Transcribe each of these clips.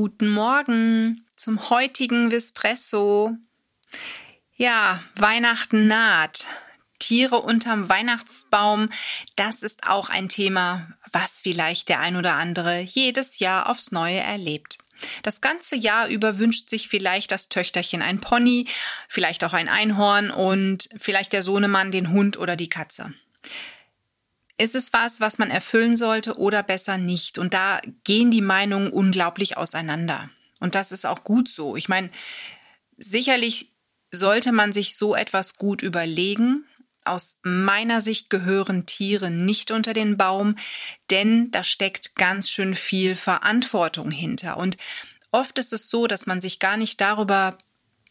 Guten Morgen zum heutigen Vespresso. Ja, Weihnachten naht. Tiere unterm Weihnachtsbaum, das ist auch ein Thema, was vielleicht der ein oder andere jedes Jahr aufs Neue erlebt. Das ganze Jahr über wünscht sich vielleicht das Töchterchen ein Pony, vielleicht auch ein Einhorn und vielleicht der Sohnemann den Hund oder die Katze. Ist es was, was man erfüllen sollte oder besser nicht? Und da gehen die Meinungen unglaublich auseinander. Und das ist auch gut so. Ich meine, sicherlich sollte man sich so etwas gut überlegen. Aus meiner Sicht gehören Tiere nicht unter den Baum, denn da steckt ganz schön viel Verantwortung hinter. Und oft ist es so, dass man sich gar nicht darüber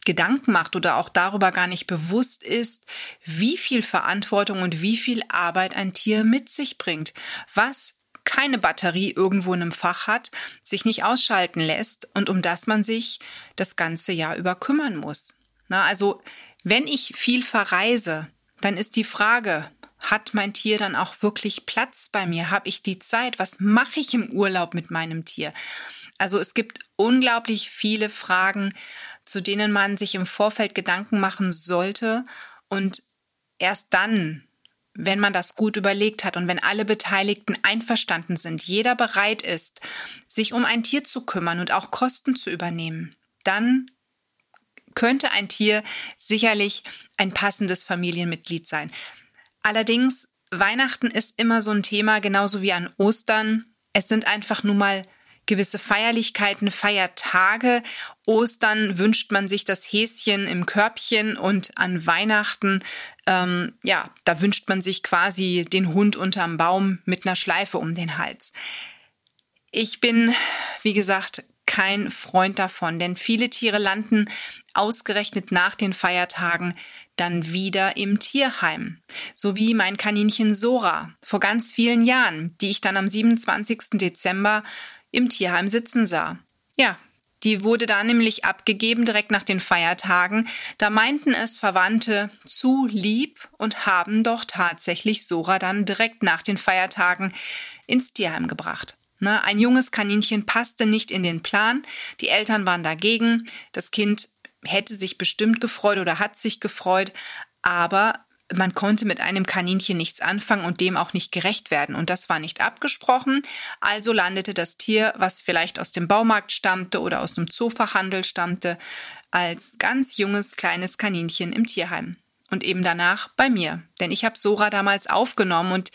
Gedanken macht oder auch darüber gar nicht bewusst ist, wie viel Verantwortung und wie viel Arbeit ein Tier mit sich bringt, was keine Batterie irgendwo in einem Fach hat, sich nicht ausschalten lässt und um das man sich das ganze Jahr über kümmern muss. Na, also, wenn ich viel verreise, dann ist die Frage, hat mein Tier dann auch wirklich Platz bei mir? Habe ich die Zeit? Was mache ich im Urlaub mit meinem Tier? Also es gibt unglaublich viele Fragen, zu denen man sich im Vorfeld Gedanken machen sollte und erst dann, wenn man das gut überlegt hat und wenn alle Beteiligten einverstanden sind, jeder bereit ist, sich um ein Tier zu kümmern und auch Kosten zu übernehmen, dann könnte ein Tier sicherlich ein passendes Familienmitglied sein. Allerdings, Weihnachten ist immer so ein Thema, genauso wie an Ostern. Es sind einfach nun mal gewisse Feierlichkeiten, Feiertage. Ostern wünscht man sich das Häschen im Körbchen und an Weihnachten, ähm, ja, da wünscht man sich quasi den Hund unterm Baum mit einer Schleife um den Hals. Ich bin, wie gesagt, kein Freund davon, denn viele Tiere landen ausgerechnet nach den Feiertagen dann wieder im Tierheim. So wie mein Kaninchen Sora vor ganz vielen Jahren, die ich dann am 27. Dezember im Tierheim sitzen sah. Ja, die wurde da nämlich abgegeben direkt nach den Feiertagen. Da meinten es Verwandte zu lieb und haben doch tatsächlich Sora dann direkt nach den Feiertagen ins Tierheim gebracht. Ne, ein junges Kaninchen passte nicht in den Plan. Die Eltern waren dagegen. Das Kind hätte sich bestimmt gefreut oder hat sich gefreut, aber man konnte mit einem Kaninchen nichts anfangen und dem auch nicht gerecht werden. Und das war nicht abgesprochen. Also landete das Tier, was vielleicht aus dem Baumarkt stammte oder aus einem Zoofachhandel stammte, als ganz junges kleines Kaninchen im Tierheim. Und eben danach bei mir. Denn ich habe Sora damals aufgenommen und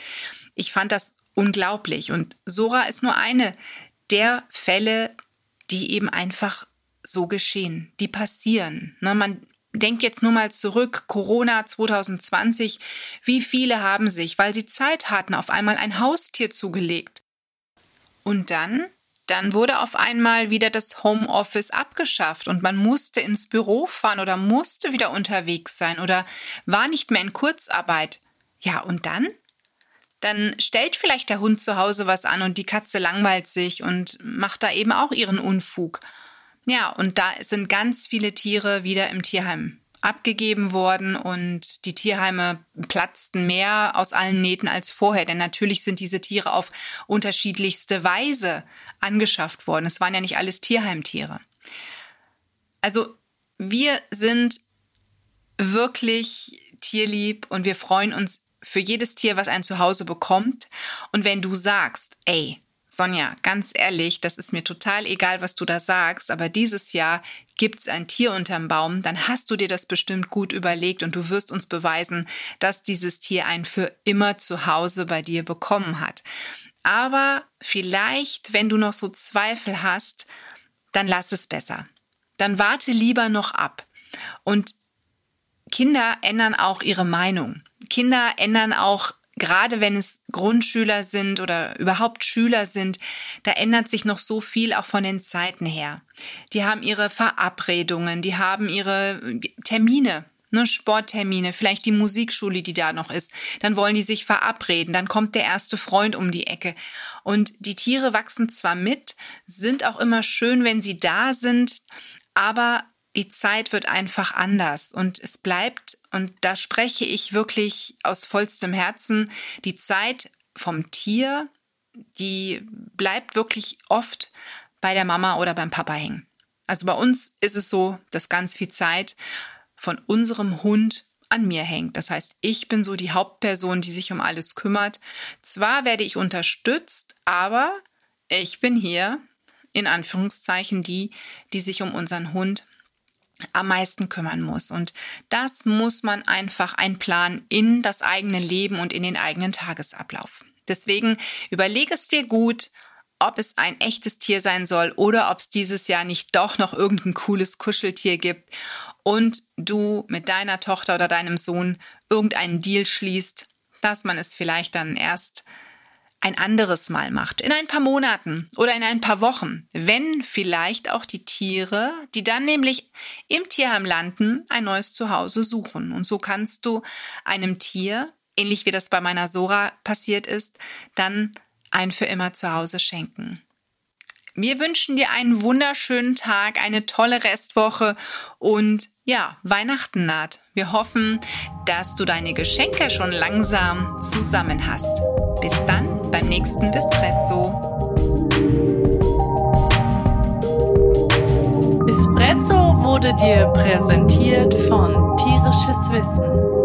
ich fand das unglaublich. Und Sora ist nur eine der Fälle, die eben einfach so geschehen, die passieren. Ne, man Denk jetzt nur mal zurück, Corona 2020. Wie viele haben sich, weil sie Zeit hatten, auf einmal ein Haustier zugelegt? Und dann? Dann wurde auf einmal wieder das Homeoffice abgeschafft und man musste ins Büro fahren oder musste wieder unterwegs sein oder war nicht mehr in Kurzarbeit. Ja, und dann? Dann stellt vielleicht der Hund zu Hause was an und die Katze langweilt sich und macht da eben auch ihren Unfug. Ja, und da sind ganz viele Tiere wieder im Tierheim abgegeben worden und die Tierheime platzten mehr aus allen Nähten als vorher, denn natürlich sind diese Tiere auf unterschiedlichste Weise angeschafft worden. Es waren ja nicht alles Tierheimtiere. Also wir sind wirklich tierlieb und wir freuen uns für jedes Tier, was ein Zuhause bekommt. Und wenn du sagst, ey, Sonja, ganz ehrlich, das ist mir total egal, was du da sagst, aber dieses Jahr gibt's ein Tier unterm Baum, dann hast du dir das bestimmt gut überlegt und du wirst uns beweisen, dass dieses Tier ein für immer Zuhause bei dir bekommen hat. Aber vielleicht, wenn du noch so Zweifel hast, dann lass es besser. Dann warte lieber noch ab. Und Kinder ändern auch ihre Meinung. Kinder ändern auch gerade wenn es Grundschüler sind oder überhaupt Schüler sind, da ändert sich noch so viel auch von den Zeiten her. Die haben ihre Verabredungen, die haben ihre Termine, ne, Sporttermine, vielleicht die Musikschule, die da noch ist. Dann wollen die sich verabreden, dann kommt der erste Freund um die Ecke. Und die Tiere wachsen zwar mit, sind auch immer schön, wenn sie da sind, aber die Zeit wird einfach anders und es bleibt, und da spreche ich wirklich aus vollstem Herzen, die Zeit vom Tier, die bleibt wirklich oft bei der Mama oder beim Papa hängen. Also bei uns ist es so, dass ganz viel Zeit von unserem Hund an mir hängt. Das heißt, ich bin so die Hauptperson, die sich um alles kümmert. Zwar werde ich unterstützt, aber ich bin hier in Anführungszeichen die, die sich um unseren Hund am meisten kümmern muss. Und das muss man einfach einplanen in das eigene Leben und in den eigenen Tagesablauf. Deswegen überlege es dir gut, ob es ein echtes Tier sein soll oder ob es dieses Jahr nicht doch noch irgendein cooles Kuscheltier gibt und du mit deiner Tochter oder deinem Sohn irgendeinen Deal schließt, dass man es vielleicht dann erst ein anderes Mal macht, in ein paar Monaten oder in ein paar Wochen, wenn vielleicht auch die Tiere, die dann nämlich im Tierheim landen, ein neues Zuhause suchen. Und so kannst du einem Tier, ähnlich wie das bei meiner Sora passiert ist, dann ein für immer Zuhause schenken. Wir wünschen dir einen wunderschönen Tag, eine tolle Restwoche und ja, Weihnachten naht. Wir hoffen, dass du deine Geschenke schon langsam zusammen hast. Nächsten Vespresso. Espresso wurde dir präsentiert von Tierisches Wissen.